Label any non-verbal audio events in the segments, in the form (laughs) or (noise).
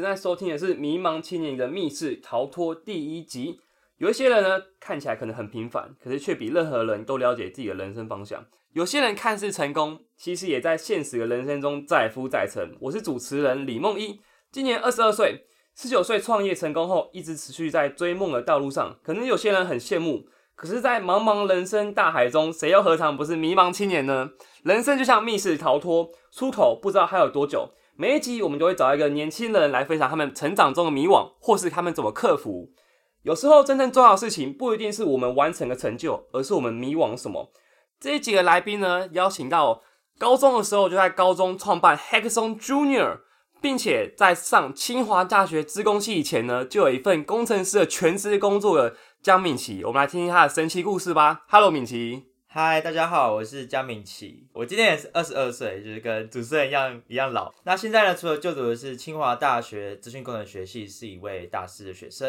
正在收听的是《迷茫青年的密室逃脱》第一集。有一些人呢，看起来可能很平凡，可是却比任何人都了解自己的人生方向。有些人看似成功，其实也在现实的人生中载浮载沉。我是主持人李梦一，今年二十二岁，十九岁创业成功后，一直持续在追梦的道路上。可能有些人很羡慕，可是，在茫茫人生大海中，谁又何尝不是迷茫青年呢？人生就像密室逃脱，出口不知道还有多久。每一集我们都会找一个年轻人来分享他们成长中的迷惘，或是他们怎么克服。有时候真正重要的事情不一定是我们完成的成就，而是我们迷惘什么。这一集的来宾呢，邀请到高中的时候就在高中创办 Hackathon Junior，并且在上清华大学资工系以前呢，就有一份工程师的全职工作的江敏琪。我们来听听他的神奇故事吧。Hello，敏琪。嗨，大家好，我是江敏琪，我今年也是二十二岁，就是跟主持人一样一样老。那现在呢，除了就读的是清华大学资讯工程学系，是一位大四的学生。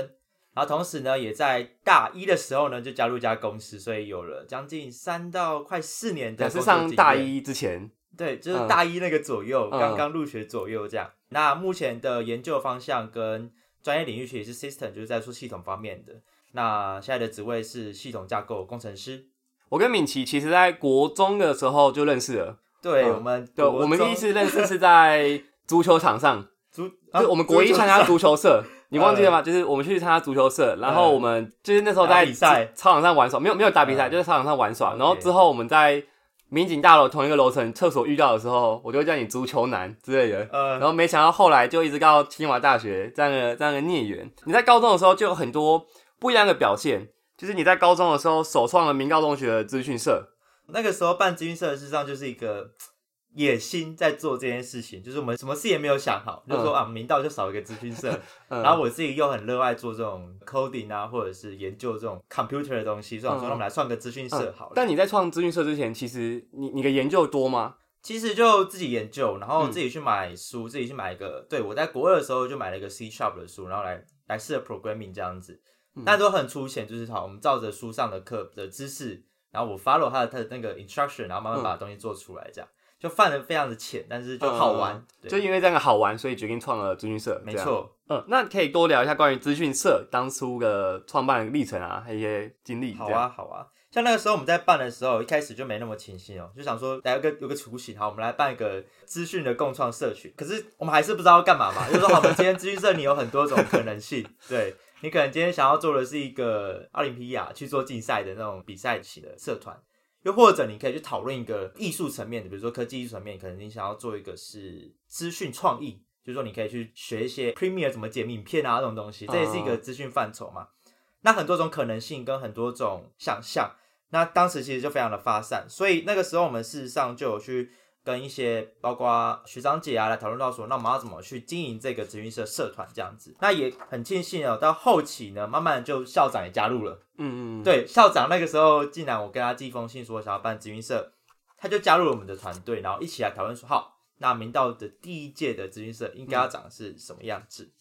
然后同时呢，也在大一的时候呢，就加入一家公司，所以有了将近三到快四年的。是上大一之前，对，就是大一那个左右，刚刚入学左右这样。那目前的研究方向跟专业领域其实是 system，就是在做系统方面的。那现在的职位是系统架构工程师。我跟敏琪其实，在国中的时候就认识了。对，我们对，我们第一次认识是在足球场上。(laughs) 足，就我们国一参加足球社，(laughs) 你忘记了吗？就是我们去参加足球社，然后我们就是那时候在比赛操场上玩耍，没有没有打比赛，就是操场上玩耍。然后之后我们在民警大楼同一个楼层厕所遇到的时候，我就叫你足球男之类的。嗯。然后没想到后来就一直到清华大学这样的这样的孽缘。你在高中的时候就有很多不一样的表现。就是你在高中的时候首创了明高中学的资讯社，那个时候办资讯社事实上就是一个 (tsk) 野心在做这件事情，就是我们什么事也没有想好，就说啊明道就少一个资讯社，(laughs) 然后我自己又很热爱做这种 coding 啊，或者是研究这种 computer 的东西，所以说我们来创个资讯社好了。但你在创资讯社之前，其实你你的研究多吗？其实就自己研究，然后自己去买书，自己去买一个，对我在国二的时候就买了一个 C sharp 的书，然后来来试 programming 这样子。但都很粗浅，就是好，我们照着书上的课的知识，然后我 follow 他的他的那个 instruction，然后慢慢把东西做出来，这样就犯的非常的浅，但是就好玩。就因为这样好玩，所以决定创了资讯社。没错，嗯，那可以多聊一下关于资讯社当初的创办历程啊，还有一些经历。好啊，好啊。像那个时候我们在办的时候，一开始就没那么清晰哦，就想说来有个有个雏形，好，我们来办一个资讯的共创社群。可是我们还是不知道要干嘛嘛，就说好，我们今天资讯社你有很多种可能性，对。你可能今天想要做的是一个奥林匹亚去做竞赛的那种比赛型的社团，又或者你可以去讨论一个艺术层面的，比如说科技艺术层面，可能你想要做一个是资讯创意，就是说你可以去学一些 Premiere 怎么剪影片啊这种东西，这也是一个资讯范畴嘛。那很多种可能性跟很多种想象，那当时其实就非常的发散，所以那个时候我们事实上就有去。跟一些包括学长姐啊来讨论到说，那我们要怎么去经营这个资讯社社团这样子？那也很庆幸哦，到后期呢，慢慢就校长也加入了。嗯嗯，对，校长那个时候竟然我跟他寄封信说想要办资讯社，他就加入了我们的团队，然后一起来讨论说，好，那明道的第一届的资讯社应该要长是什么样子？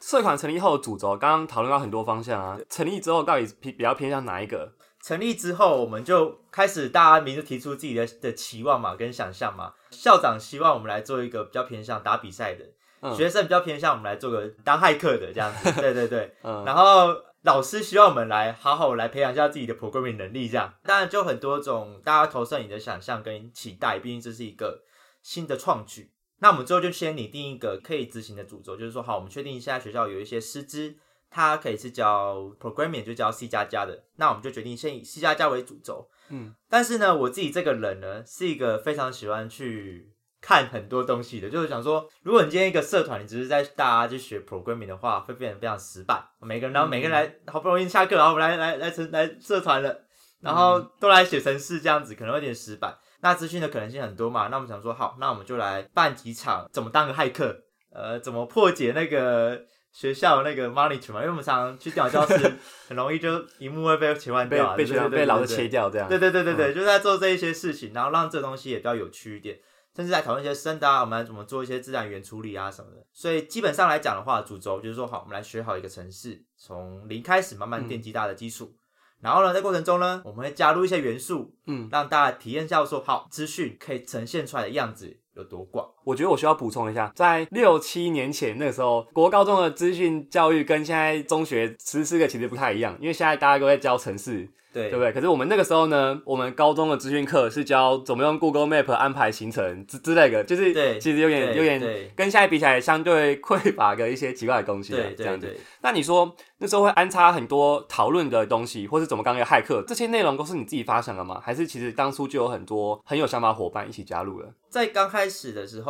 社团成立后的主轴，刚刚讨论到很多方向啊，成立之后到底偏比较偏向哪一个？成立之后，我们就开始大家明就提出自己的的期望嘛，跟想象嘛。校长希望我们来做一个比较偏向打比赛的，学生比较偏向我们来做个当骇客的这样子。(laughs) 对对对，然后老师希望我们来好好来培养一下自己的 programming 能力，这样。当然就很多种大家投射你的想象跟期待，毕竟这是一个新的创举。那我们最后就先拟定一个可以执行的主轴，就是说，好，我们确定现在学校有一些师资。它可以是教 programming，就教 C 加加的，那我们就决定先以 C 加加为主轴。嗯，但是呢，我自己这个人呢，是一个非常喜欢去看很多东西的，就是想说，如果你今天一个社团，你只是在大家去学 programming 的话，会变得非常失败。每个人，然后每个人来，好不容易下课，然后我们来来来成来社团了，然后都来写程式这样子，可能会有点失败。那资讯的可能性很多嘛，那我们想说，好，那我们就来办几场，怎么当个骇客，呃，怎么破解那个。学校那个 monitor 嘛，因为我们常常去电脑教室，很容易就荧幕会被切换掉，被被被老师切掉这样。对对对对对，就在做这一些事情，然后让这东西也比较有趣一点，甚至在讨论一些深的，我们怎么做一些自然语言处理啊什么的。所以基本上来讲的话，主轴就是说，好，我们来学好一个程式，从零开始慢慢奠基大的基础。然后呢，在过程中呢，我们会加入一些元素，嗯，让大家体验一下说，好，资讯可以呈现出来的样子有多广。我觉得我需要补充一下，在六七年前那个时候，国高中的资讯教育跟现在中学实施的其实不太一样，因为现在大家都在教城市。对，对不对？可是我们那个时候呢，我们高中的资讯课是教怎么用 Google Map 安排行程之之类的，就是其实有点有点跟现在比起来相对匮乏的一些奇怪的东西。对，这样子。那你说那时候会安插很多讨论的东西，或是怎么刚要骇客，这些内容都是你自己发想的吗？还是其实当初就有很多很有想法伙伴一起加入了？在刚开始的时候，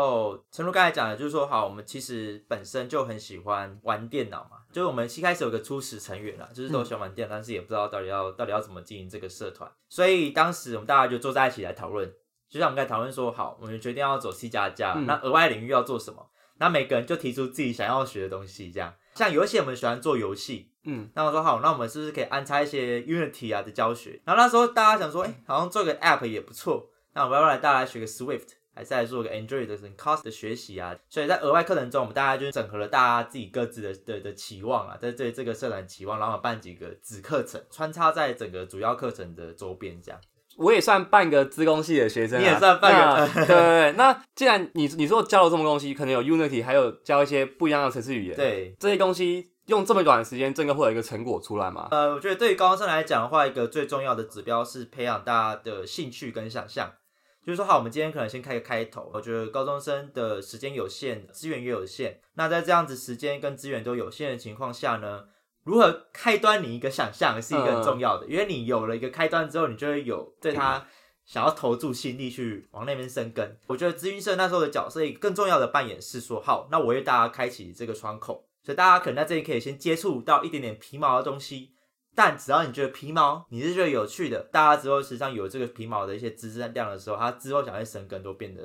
陈如刚才讲的，就是说，好，我们其实本身就很喜欢玩电脑嘛。就是我们一开始有个初始成员啦，就是都喜欢玩电脑，但是也不知道到底要到底要怎么经营这个社团，所以当时我们大家就坐在一起来讨论，就像我们刚才讨论说，好，我们决定要走 C 加加，那额外领域要做什么？那每个人就提出自己想要学的东西，这样，像游戏我们喜欢做游戏，嗯，那我说好，那我们是不是可以安插一些 Unity 啊的教学？然后那时候大家想说，哎，好像做个 App 也不错，那我们要不要来大家学个 Swift？还是来做个 Android 的 Cost 的学习啊，所以在额外课程中，我们大家就整合了大家自己各自的的的期望啊，在对这个社团期望，然后办几个子课程，穿插在整个主要课程的周边，这样。我也算半个资工系的学生，你也算半个。对对对，那既然你你说教了这么多东西，可能有 Unity，还有教一些不一样的程式语言，对这些东西用这么短的时间，真的会有一个成果出来吗？呃，我觉得对于高中生来讲的话，一个最重要的指标是培养大家的兴趣跟想象。就是说，好，我们今天可能先开个开头。我觉得高中生的时间有限，资源也有限。那在这样子时间跟资源都有限的情况下呢，如何开端你一个想象是一个很重要的。因为你有了一个开端之后，你就会有对他想要投注心力去往那边生根。我觉得咨询社那时候的角色，更重要的扮演是说，好，那我为大家开启这个窗口，所以大家可能在这里可以先接触到一点点皮毛的东西。但只要你觉得皮毛你是觉得有趣的，大家之后实际上有这个皮毛的一些知识量的时候，他之后想要生根都变得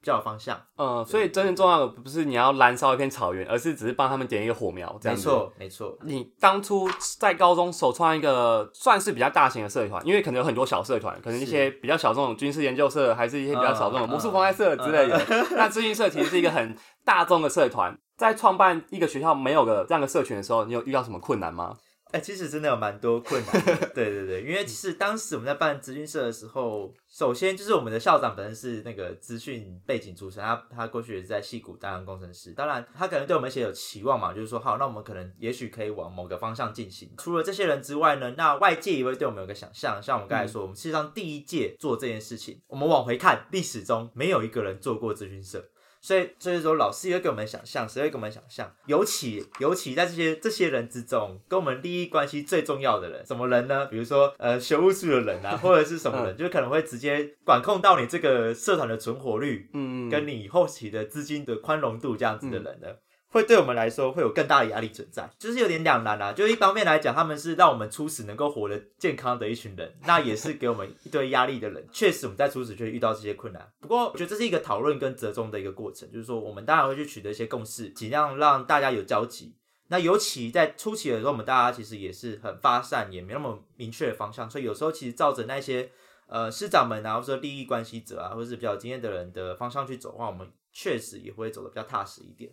比较有方向。嗯，所以真正重要的不是你要燃烧一片草原，而是只是帮他们点一个火苗。没错，没错。你当初在高中首创一个算是比较大型的社团，因为可能有很多小社团，可能一些比较小众的军事研究社，还是一些比较小众的魔术公开社之类的。那资讯社其实是一个很大众的社团，在创办一个学校没有个这样的社群的时候，你有遇到什么困难吗？哎，其实真的有蛮多困难。对对对，因为其实当时我们在办资讯社的时候，首先就是我们的校长本身是那个资讯背景出身，他他过去也是在戏谷担任工程师。当然，他可能对我们一些有期望嘛，就是说，好，那我们可能也许可以往某个方向进行。除了这些人之外呢，那外界也会对我们有个想象。像我们刚才说，我们实际上第一届做这件事情，我们往回看历史中，没有一个人做过资讯社。所以，所以说，老师也会给我们想象，谁会给我们想象？尤其，尤其在这些这些人之中，跟我们利益关系最重要的人，什么人呢？比如说，呃，学务处的人啊，或者是什么人，就可能会直接管控到你这个社团的存活率，嗯，跟你后期的资金的宽容度这样子的人呢。会对我们来说会有更大的压力存在，就是有点两难啊。就一方面来讲，他们是让我们初始能够活得健康的一群人，那也是给我们一堆压力的人。(laughs) 确实，我们在初始就会遇到这些困难。不过，我觉得这是一个讨论跟折中的一个过程，就是说，我们当然会去取得一些共识，尽量让大家有交集。那尤其在初期的时候，我们大家其实也是很发散，也没那么明确的方向，所以有时候其实照着那些呃师长们啊，或者利益关系者啊，或者是比较经验的人的方向去走的话，我们确实也会走得比较踏实一点。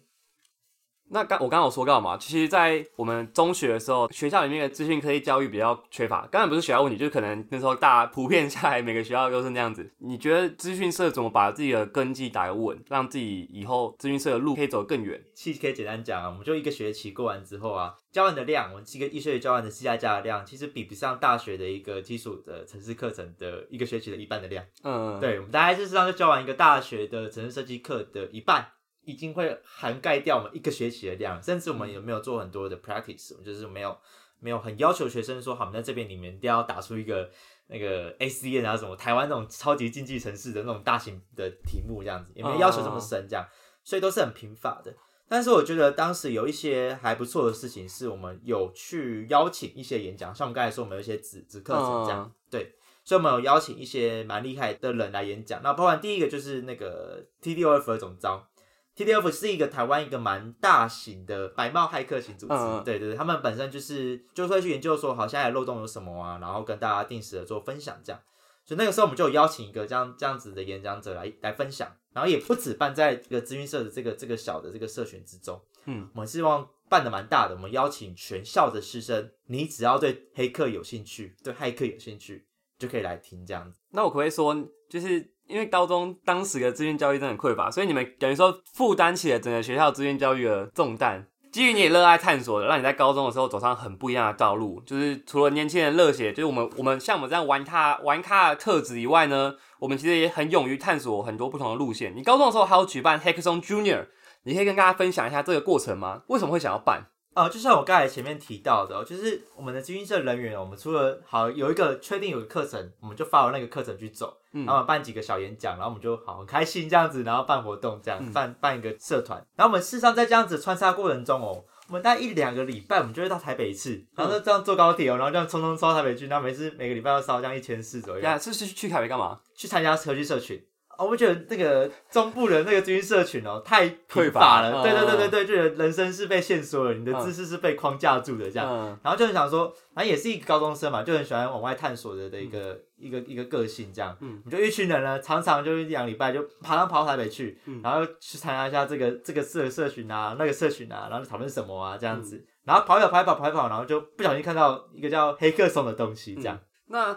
那刚我刚刚有说到嘛，其实，在我们中学的时候，学校里面的资讯科技教育比较缺乏。刚才不是学校问题，就是可能那时候大普遍下来，每个学校都是那样子。你觉得资讯社怎么把自己的根基打稳，让自己以后资讯社的路可以走得更远？其实可以简单讲啊，我们就一个学期过完之后啊，教完的量，我们一个一学期教完的 C 加加的量，其实比不上大学的一个基础的城市课程的一个学期的一半的量。嗯，对，我们大概事实上就教完一个大学的城市设计课的一半。已经会涵盖掉我们一个学期的量，甚至我们有没有做很多的 practice，就是没有没有很要求学生说，好，我们在这边里面一定要打出一个那个 ACN 啊什么台湾那种超级经济城市的那种大型的题目这样子，也没有要求这么深这样，所以都是很贫乏的。但是我觉得当时有一些还不错的事情，是我们有去邀请一些演讲，像我们刚才说我们有一些纸纸课程这样，对，所以我们有邀请一些蛮厉害的人来演讲。那包含第一个就是那个 TDOF 的总招。TDF 是一个台湾一个蛮大型的白帽骇客型组织，对对对，他们本身就是就会去研究说，好现在漏洞有什么啊，然后跟大家定时的做分享这样。所以那个时候我们就有邀请一个这样这样子的演讲者来来分享，然后也不止办在这个资讯社的这个这个小的这个社群之中，嗯，我们希望办的蛮大的，我们邀请全校的师生，你只要对黑客有兴趣，对骇客有兴趣。就可以来听这样子。那我可不可以说，就是因为高中当时的资讯教育真的很匮乏，所以你们等于说负担起了整个学校资讯教育的重担。基于你也热爱探索的，让你在高中的时候走上很不一样的道路。就是除了年轻人热血，就是我们我们像我们这样玩咖玩咖的特质以外呢，我们其实也很勇于探索很多不同的路线。你高中的时候还有举办 Hackathon Junior，你可以跟大家分享一下这个过程吗？为什么会想要办？哦，就像我刚才前面提到的，就是我们的基金社人员，我们除了好有一个确定有个课程，我们就发了那个课程去走，然后办几个小演讲，然后我们就好很开心这样子，然后办活动这样，办办一个社团，然后我们事实上在这样子穿插过程中哦。我们大概一两个礼拜，我们就会到台北一次，然后就这样坐高铁哦，然后这样匆匆烧台北去，然后每次每个礼拜要烧这样一千四左右。呀，这是去台北干嘛？去参加社区社群。哦，我觉得那个中部的那个军社群哦，太匮乏了。对对对对对，就人生是被限缩了，你的知识是被框架住的这样。然后就很想说，反正也是一个高中生嘛，就很喜欢往外探索的的一个一个一个个性这样。嗯，就一群人呢，常常就一两礼拜就爬上跑台北去，然后去参加一下这个这个社社群啊，那个社群啊，然后讨论什么啊这样子。然后跑一跑跑一跑跑一跑，然后就不小心看到一个叫黑客松的东西这样。那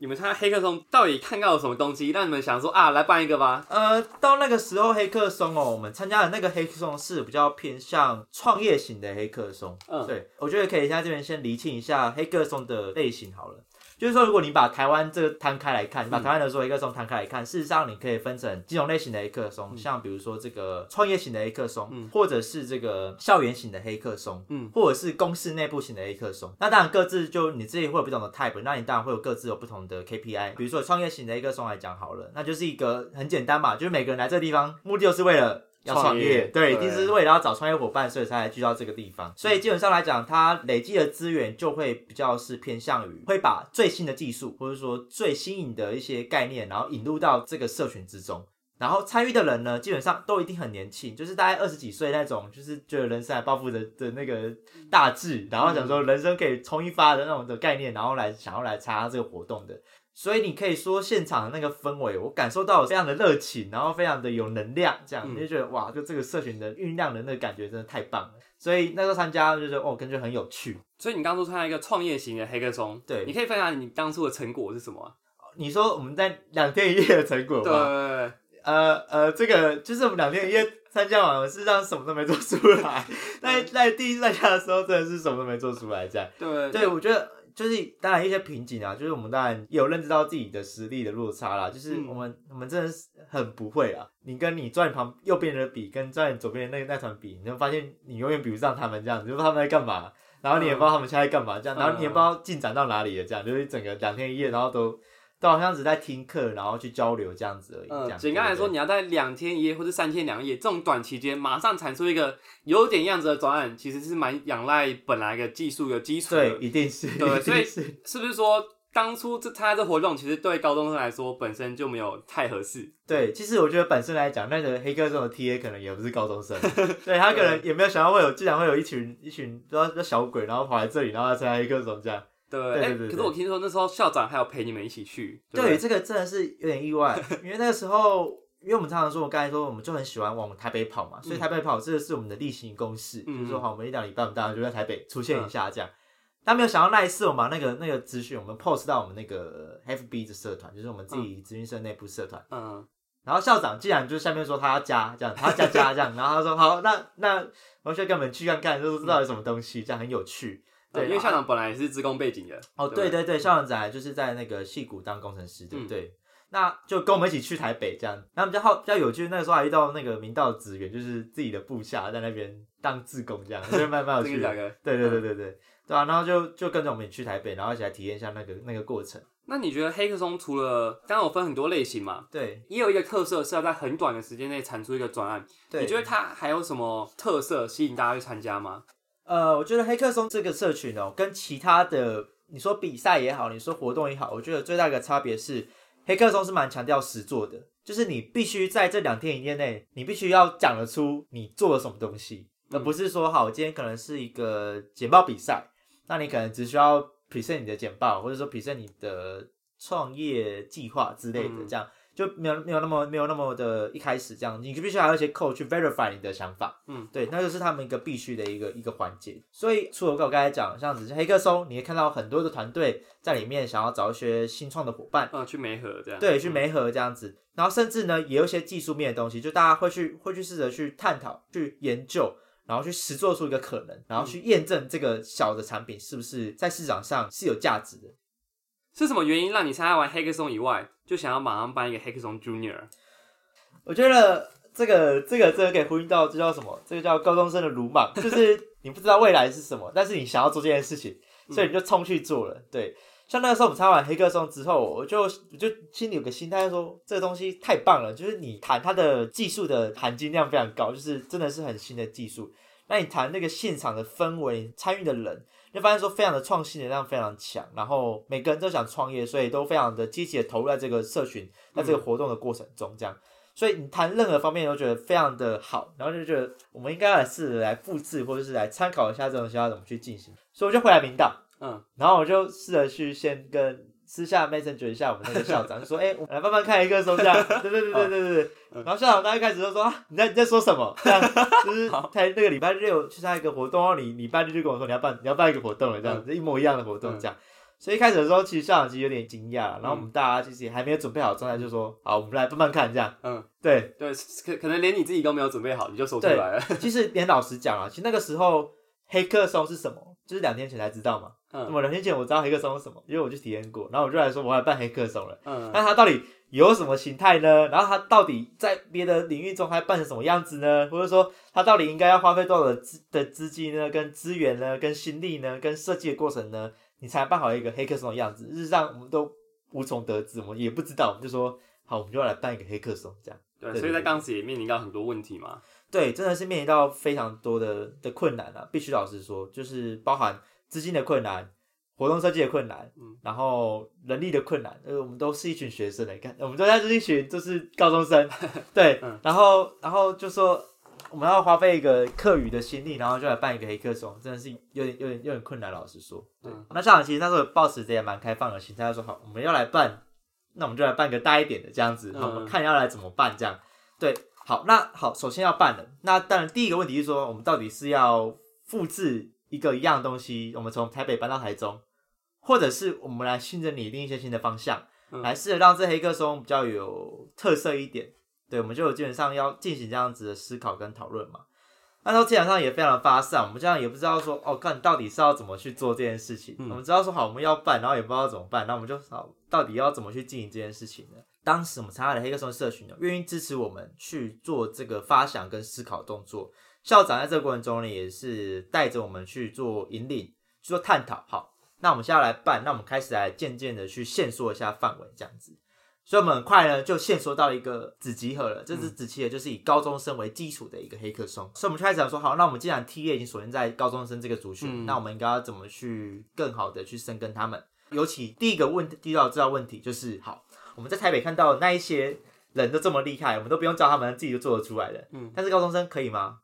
你们参加黑客松到底看到了什么东西，让你们想说啊，来办一个吧？呃，到那个时候黑客松哦，我们参加的那个黑客松是比较偏向创业型的黑客松。嗯，对，我觉得可以在这边先厘清一下黑客松的类型好了。就是说，如果你把台湾这个摊开来看，你把台湾的所有黑客松摊开来看，事实上你可以分成几种类型的黑客松，像比如说这个创业型的黑客松，或者是这个校园型的黑客松，嗯，或者是公司内部型的黑客松。那当然各自就你自己会有不同的 type，那你当然会有各自有不同的 KPI。比如说创业型的黑客松来讲好了，那就是一个很简单嘛，就是每个人来这个地方目的就是为了。要创业，对，一定是为了要找创业伙伴，所以才来聚到这个地方。所以基本上来讲，它累积的资源就会比较是偏向于会把最新的技术，或者说最新颖的一些概念，然后引入到这个社群之中。然后参与的人呢，基本上都一定很年轻，就是大概二十几岁那种，就是觉得人生还抱负的的那个大志，然后想说人生可以冲一发的那种的概念，然后来想要来参加这个活动的。所以你可以说现场的那个氛围，我感受到非常的热情，然后非常的有能量，这样你就觉得哇，就这个社群的酝酿的那个感觉真的太棒了。所以那时候参加就觉得哦，感觉很有趣。所以你当初参加一个创业型的黑客松，对，你可以分享你当初的成果是什么？你说我们在两天一夜的成果吗？对，呃呃，这个就是我们两天一夜参加完，事实上什么都没做出来。(laughs) 在在第一次参加的时候，真的是什么都没做出来，这样。对，对我觉得。就是当然一些瓶颈啊，就是我们当然有认知到自己的实力的落差啦。就是我们我们真的是很不会啊。你跟你转旁右边的比，跟转左边的那那团比，你会发现你永远比不上他们这样子，就是他们在干嘛，然后你也不知道他们现在干嘛这样，然后你也不知道进展到哪里了这样，就是整个两天一夜，然后都。都好像只在听课，然后去交流这样子而已。嗯，简单来说，你要在两天一夜或者三天两夜这种短期间，马上产出一个有点样子的专案，其实是蛮仰赖本来的技术有基础的。对，一定是。对，所以是不是说当初这参加这活动，其实对高中生来说本身就没有太合适？对，其实我觉得本身来讲，那个黑客这种 TA 可能也不是高中生，(laughs) 对他可能也没有想到会有，竟然会有一群一群不知道小鬼，然后跑来这里，然后参加黑客这种这样。对，哎，可是我听说那时候校长还有陪你们一起去。对，这个真的是有点意外，(laughs) 因为那个时候，因为我们常常说，我刚才说，我们就很喜欢往台北跑嘛，所以台北跑这个是我们的例行公事，就是说，好，我们一两礼拜，我们当然就在台北出现一下这样。但没有想到那一次，我们那个那个资讯，我们 post 到我们那个 FB 的社团，就是我们自己咨询社内部社团。嗯。然后校长竟然就下面说他要加这样，他要加加这样，然后他说好，那那同学跟我们去看看，就知道有什么东西，这样很有趣。对，因为校长本来也是职工背景的。哦，对对对，校长仔就是在那个戏谷当工程师，对不对？那就跟我们一起去台北这样。然后比较好比较有趣，那个时候还遇到那个明道职员，就是自己的部下在那边当志工这样，就蛮蛮有趣的。对对对对对，对啊，然后就就跟着我们去台北，然后一起来体验一下那个那个过程。那你觉得黑客松除了刚刚有分很多类型嘛？对，也有一个特色是要在很短的时间内产出一个专案。对，你觉得它还有什么特色吸引大家去参加吗？呃，我觉得黑客松这个社群哦，跟其他的你说比赛也好，你说活动也好，我觉得最大的差别是，黑客松是蛮强调实做的，就是你必须在这两天一夜内，你必须要讲得出你做了什么东西，而不是说好，今天可能是一个简报比赛，那你可能只需要 present 你的简报，或者说 present 你的创业计划之类的，这样就没有没有那么没有那么的一开始这样，你必须还有一些 code 去 verify 你的想法，嗯，对，那就是他们一个必须的一个一个环节。所以除了我刚才讲，像只是黑客松，你会看到很多的团队在里面想要找一些新创的伙伴，嗯，去媒合这样，对，去媒合这样子，然后甚至呢，也有一些技术面的东西，就大家会去会去试着去探讨、去研究，然后去实做出一个可能，然后去验证这个小的产品是不是在市场上是有价值的。是什么原因让你参加完黑客松以外，就想要马上办一个黑客松 Junior？我觉得这个这个这个可以呼应到这叫什么？这个叫高中生的鲁莽，(laughs) 就是你不知道未来是什么，但是你想要做这件事情，所以你就冲去做了。对，像那个时候我们参加完黑客松之后，我就我就心里有个心态说，这个东西太棒了，就是你谈它的技术的含金量非常高，就是真的是很新的技术。那你谈那个现场的氛围，参与的人。就发现说非常的创新能量非常强，然后每个人都想创业，所以都非常的积极的投入在这个社群，在这个活动的过程中，这样，所以你谈任何方面都觉得非常的好，然后就觉得我们应该来试着来复制或者是来参考一下这种东西要怎么去进行，所以我就回来明道，嗯，然后我就试着去先跟。私下 Messenger 一下我们那个校长，就说：“哎，我们来慢慢看一个松这样。”对对对对对对然后校长刚一开始就说：“啊，你在你在说什么？这样就是他那个礼拜六去参加一个活动，然后你礼拜六就跟我说你要办你要办一个活动了，这样子一模一样的活动这样。所以一开始的时候，其实校长其实有点惊讶，然后我们大家其实也还没有准备好状态，就说：好，我们来慢慢看这样。嗯，对对，可可能连你自己都没有准备好，你就说出来了。(laughs) 其实连老师讲啊，其实那个时候黑客松是什么，就是两天前才知道嘛。那么两天前我知道黑客松是什么，因为我去体验过，然后我就来说我要办黑客松了。嗯，那它到底有什么形态呢？然后它到底在别的领域中还办成什么样子呢？或者说它到底应该要花费多少的资的资金呢？跟资源呢？跟心力呢？跟设计的过程呢？你才办好一个黑客松的样子？事实上我们都无从得知，我们也不知道。我们就说好，我们就要来办一个黑客松，这样。对，所以在当时也面临到很多问题嘛。对，真的是面临到非常多的的困难啊！必须老实说，就是包含资金的困难。活动设计的困难，嗯，然后人力的困难，呃，我们都是一群学生来看，我们都在这一群就是高中生，(laughs) 对，然后然后就说我们要花费一个课余的心力，然后就来办一个黑客松，真的是有点有点有点困难，老实说，对。那校长其实那时候抱持着也蛮开放的心态，他说好，我们要来办，那我们就来办个大一点的这样子，我们看要来怎么办这样，对，好，那好，首先要办的，那当然第一个问题是说，我们到底是要复制一个一样东西，我们从台北搬到台中。或者是我们来新着拟定一些新的方向，来试着让这黑客松比较有特色一点。对，我们就基本上要进行这样子的思考跟讨论嘛。那时候基本上也非常的发散，我们这样也不知道说哦，看到底是要怎么去做这件事情。我们知道说好我们要办，然后也不知道怎么办，那我们就好到底要怎么去进行这件事情呢？当时我们参加的黑客松社群呢，愿意支持我们去做这个发想跟思考动作。校长在这个过程中呢，也是带着我们去做引领，去做探讨。好。那我们现在来办，那我们开始来渐渐的去限缩一下范围，这样子，所以我们很快呢就限缩到一个子集合了。这支子集合就是以高中生为基础的一个黑客松，所以我们就开始想说，好，那我们既然 T A 已经锁定在高中生这个族群，那我们应该要怎么去更好的去深耕他们？尤其第一个问第一道知道问题就是，好，我们在台北看到那一些人都这么厉害，我们都不用教他们，自己就做得出来了。嗯，但是高中生可以吗？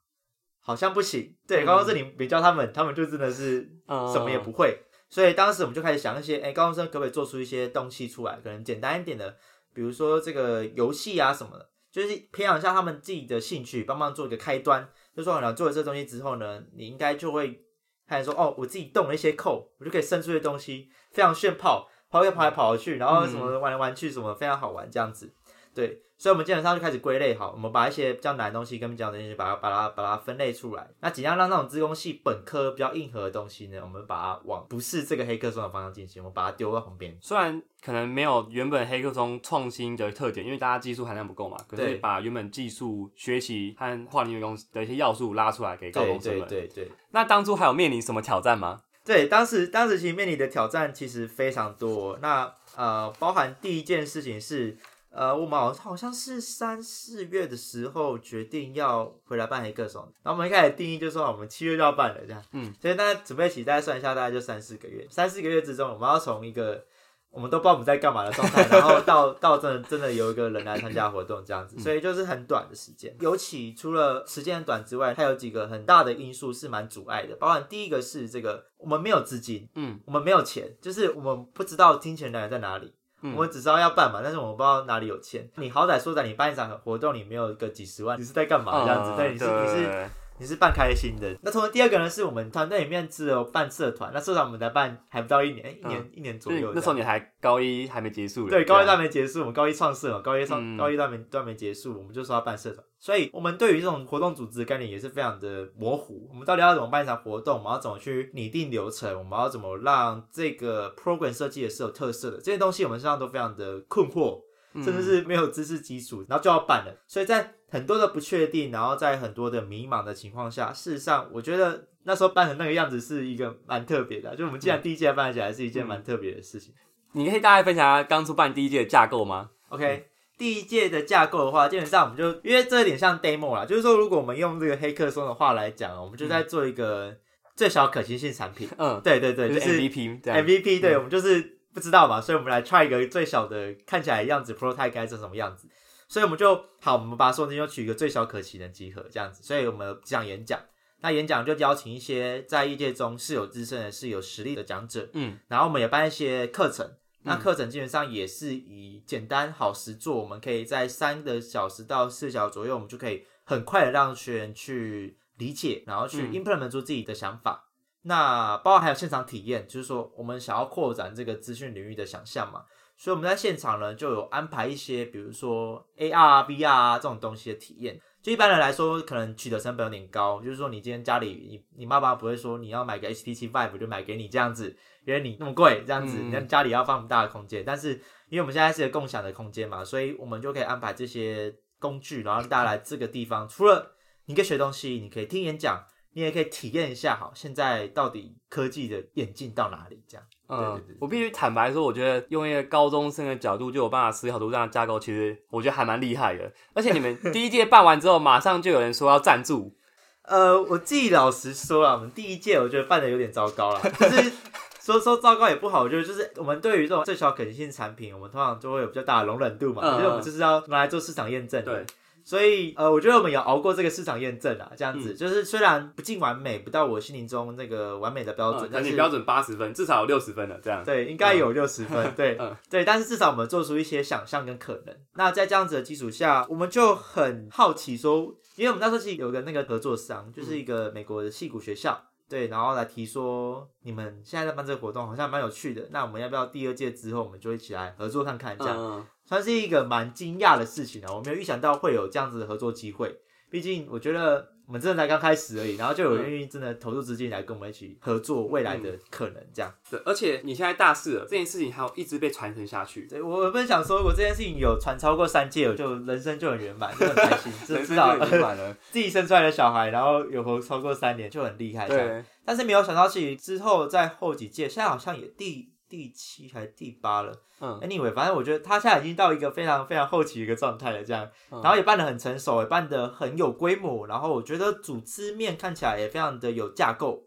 好像不行。对，高中生你别教他们，他们就真的是什么也不会。所以当时我们就开始想一些，哎，高中生可不可以做出一些东西出来？可能简单一点的，比如说这个游戏啊什么的，就是培养一下他们自己的兴趣，帮忙做一个开端。就说你做了这东西之后呢，你应该就会开始说，哦，我自己动了一些扣，我就可以生出一些东西，非常炫炮，跑来跑来跑去，然后什么玩来玩去，什么非常好玩这样子，对。所以，我们基本上就开始归类好，我们把一些比较难的东西跟比较难的东西，把它、把它、把它分类出来。那怎样让那种资工系本科比较硬核的东西呢，我们把它往不是这个黑客松的方向进行，我们把它丢到旁边。虽然可能没有原本黑客松创新的特点，因为大家技术含量不够嘛，可是把原本技术学习和跨领域公司的一些要素拉出来给高中生们。对对对。那当初还有面临什么挑战吗？对，当时当时其实面临的挑战其实非常多。那呃，包含第一件事情是。呃，我们好好像是三四月的时候决定要回来办黑客松，然后我们一开始定义就说我们七月就要办了这样，嗯，所以大家准备起，大家算一下，大概就三四个月，三四个月之中，我们要从一个我们都不知道我们在干嘛的状态，然后到到真的真的有一个人来参加活动这样子，所以就是很短的时间。尤其除了时间很短之外，它有几个很大的因素是蛮阻碍的，包含第一个是这个我们没有资金，嗯，我们没有钱，就是我们不知道金钱来源在哪里。我只知道要办嘛，但是我不知道哪里有钱。你好歹说在你办一场活动，你没有个几十万，你是在干嘛这样子？对，你是你是。你是办开心的，那同时第二个呢，是我们团队里面只有办社团，那社团我们才办还不到一年，一年一年左右。那时候你还高一还没结束，对，高一都还没结束，我们高一创社嘛，高一创高一都还没都还没结束，我们就说要办社团，所以我们对于这种活动组织的概念也是非常的模糊。我们到底要怎么办一场活动？我们要怎么去拟定流程？我们要怎么让这个 program 设计也是有特色的？这些东西我们身上都非常的困惑。甚至是没有知识基础，然后就要办了，所以在很多的不确定，然后在很多的迷茫的情况下，事实上，我觉得那时候办成那个样子是一个蛮特别的，就我们既然第一届办起来是一件蛮特别的事情。你可以大概分享下当初办第一届的架构吗？OK，第一届的架构的话，基本上我们就因为这有点像 demo 啦，就是说如果我们用这个黑客松的话来讲，我们就在做一个最小可行性产品。嗯，对对对，就是 MVP，MVP，对，我们就是。不知道嘛，所以我们来 try 一个最小的看起来样子，prototype 该是什么样子。所以我们就好，我们把所有东西都取一个最小可行的集合，这样子。所以我们讲演讲，那演讲就邀请一些在业界中是有资深的、是有实力的讲者，嗯，然后我们也办一些课程。那课程基本上也是以简单好实做，我们可以在三个小时到四小时左右，我们就可以很快的让学员去理解，然后去 implement 出自己的想法。那包括还有现场体验，就是说我们想要扩展这个资讯领域的想象嘛，所以我们在现场呢就有安排一些，比如说 AR、VR 这种东西的体验。就一般人来说，可能取得成本有点高，就是说你今天家里你你妈妈不会说你要买个 HTC Vive 就买给你这样子，因为你那么贵这样子，你家里要放那么大的空间。但是因为我们现在是个共享的空间嘛，所以我们就可以安排这些工具，然后让大家来这个地方，除了你可以学东西，你可以听演讲。你也可以体验一下，好，现在到底科技的演进到哪里？这样，嗯，我必须坦白说，我觉得用一个高中生的角度就有办法思考出这样的架构，其实我觉得还蛮厉害的。而且你们 (laughs) 第一届办完之后，马上就有人说要赞助。呃，我自己老实说了，我们第一届我觉得办的有点糟糕了，就是 (laughs) 说说糟糕也不好，我觉得就是我们对于这种最小可行性产品，我们通常就会有比较大的容忍度嘛，因为我们就是要拿来做市场验证。对。所以，呃，我觉得我们有熬过这个市场验证啊，这样子就是虽然不尽完美，不到我心灵中那个完美的标准，但是标准八十分，至少有六十分了，这样。对，应该有六十分，(laughs) 对，对，但是至少我们做出一些想象跟可能。那在这样子的基础下，我们就很好奇说，因为我们那时候其实有个那个合作商，就是一个美国的戏骨学校。对，然后来提说，你们现在在办这个活动好像蛮有趣的，那我们要不要第二届之后，我们就一起来合作看看，这样算是一个蛮惊讶的事情啊！我没有预想到会有这样子的合作机会，毕竟我觉得。我们真的才刚开始而已，然后就有愿意真的投入资金来跟我们一起合作未来的可能，这样。对，而且你现在大四了，这件事情还有一直被传承下去。对，我本想说，如果这件事情有传超过三届，我就人生就很圆满，(laughs) 就很开心，就知道圆满了。(laughs) 自己生出来的小孩，然后有活超过三年，就很厉害。对。但是没有想到，其实之后在后几届，现在好像也第。第七还是第八了？嗯，anyway，反正我觉得他现在已经到一个非常非常后期的一个状态了，这样，然后也办得很成熟，也办得很有规模，然后我觉得组织面看起来也非常的有架构，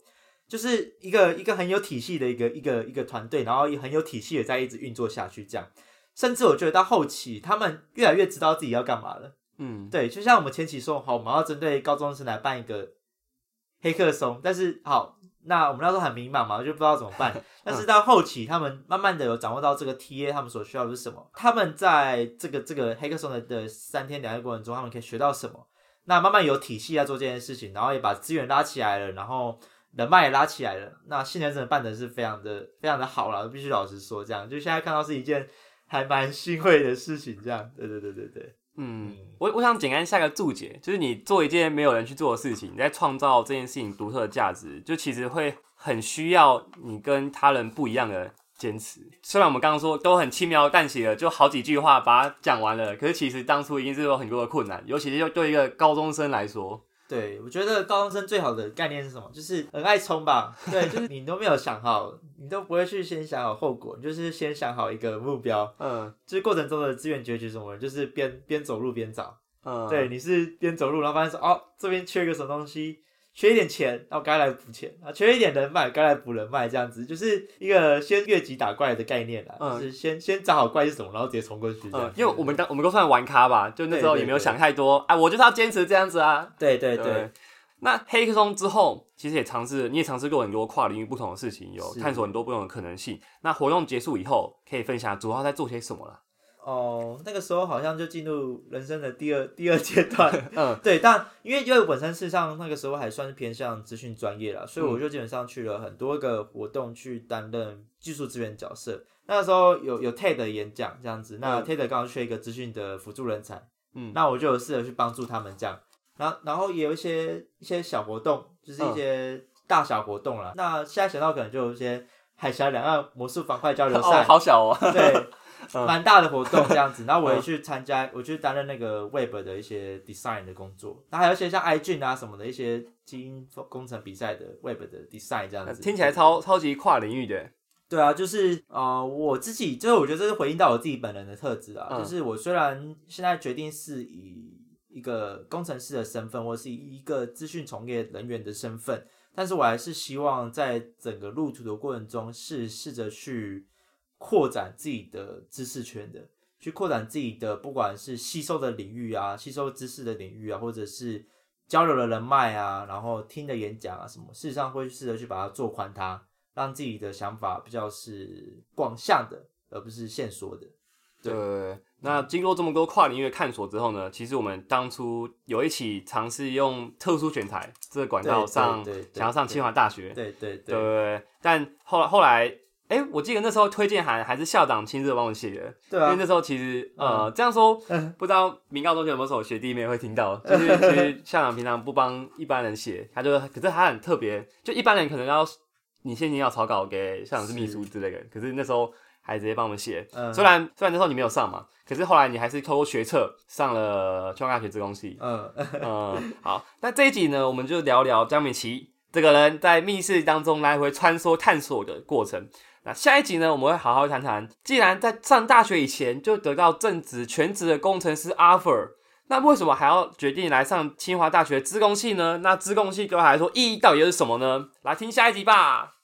就是一个一个很有体系的一个一个一个团队，然后也很有体系的在一直运作下去，这样，甚至我觉得到后期他们越来越知道自己要干嘛了，嗯，对，就像我们前期说好，我们要针对高中生来办一个黑客松，但是好。那我们那时候很迷茫嘛，就不知道怎么办。(laughs) 但是到后期，他们慢慢的有掌握到这个 TA 他们所需要的是什么。他们在这个这个黑客松的的三天两夜过程中，他们可以学到什么？那慢慢有体系在做这件事情，然后也把资源拉起来了，然后人脉也拉起来了。那现在真的办的是非常的非常的好了，必须老实说，这样就现在看到是一件还蛮欣慰的事情。这样，对对对对对。嗯，我我想简单下个注解，就是你做一件没有人去做的事情，你在创造这件事情独特的价值，就其实会很需要你跟他人不一样的坚持。虽然我们刚刚说都很轻描淡写的，就好几句话把它讲完了，可是其实当初一定是有很多的困难，尤其是就对一个高中生来说。对，我觉得高中生最好的概念是什么？就是很爱冲吧。对，就是你都没有想好，你都不会去先想好后果，你就是先想好一个目标。嗯，就是过程中的资源攫取什么，就是边边走路边找。嗯，对，你是边走路，然后发现说，哦，这边缺一个什么东西。缺一点钱，然后该来补钱啊；缺一点人脉，该来补人脉，这样子就是一个先越级打怪的概念啦。嗯，就是先先找好怪是什么，然后直接冲过去。嗯，因为我们当我们都算玩咖吧，就那时候也没有想太多。哎，我就是要坚持这样子啊。对对对。那黑客松之后，其实也尝试，你也尝试过很多跨领域不同的事情，有探索很多不同的可能性。那活动结束以后，可以分享主要在做些什么了？哦，那个时候好像就进入人生的第二第二阶段。(laughs) 嗯，对，但因为因为本身事实上那个时候还算是偏向资讯专业了，所以我就基本上去了很多个活动去担任技术资源角色。那个时候有有 TED 演讲这样子，那 TED 刚好缺一个资讯的辅助人才，嗯，那我就有试着去帮助他们这样。然后然后也有一些一些小活动，就是一些大小活动了。那现在想到可能就有一些海峡两岸魔术方块交流赛，好小哦，对。蛮大的活动这样子，然后我也去参加，我去担任那个 Web 的一些 design 的工作，那还有一些像 iGen 啊什么的一些基因工程比赛的 Web 的 design 这样子，听起来超超级跨领域的。对啊，就是呃，我自己就是我觉得这是回应到我自己本人的特质啊，就是我虽然现在决定是以一个工程师的身份，或是以一个资讯从业人员的身份，但是我还是希望在整个路途的过程中，是试着去。扩展自己的知识圈的，去扩展自己的，不管是吸收的领域啊，吸收知识的领域啊，或者是交流的人脉啊，然后听的演讲啊，什么，事实上会试着去把它做宽，它让自己的想法比较是广向的，而不是线索的。对，那经过这么多跨领域的探索之后呢，其实我们当初有一起尝试用特殊选材这个管道上，想要上清华大学，对对对，但后来后来。哎，我记得那时候推荐函还是校长亲自帮我写的，对啊，因为那时候其实呃这样说，不知道明高中学有没有学弟妹会听到，(laughs) 就是其实校长平常不帮一般人写，他就可是他很特别，就一般人可能要你先前要草稿给校长是秘书之类的，可是那时候还直接帮我们写，虽然虽然那时候你没有上嘛，可是后来你还是透过学测上了清华大学资工系，嗯嗯，好，那这一集呢，我们就聊聊江美琪这个人在密室当中来回穿梭探索的过程。那下一集呢，我们会好好谈谈，既然在上大学以前就得到正职全职的工程师 offer，那为什么还要决定来上清华大学自贡系呢？那自贡系对他来说意义到底是什么呢？来听下一集吧。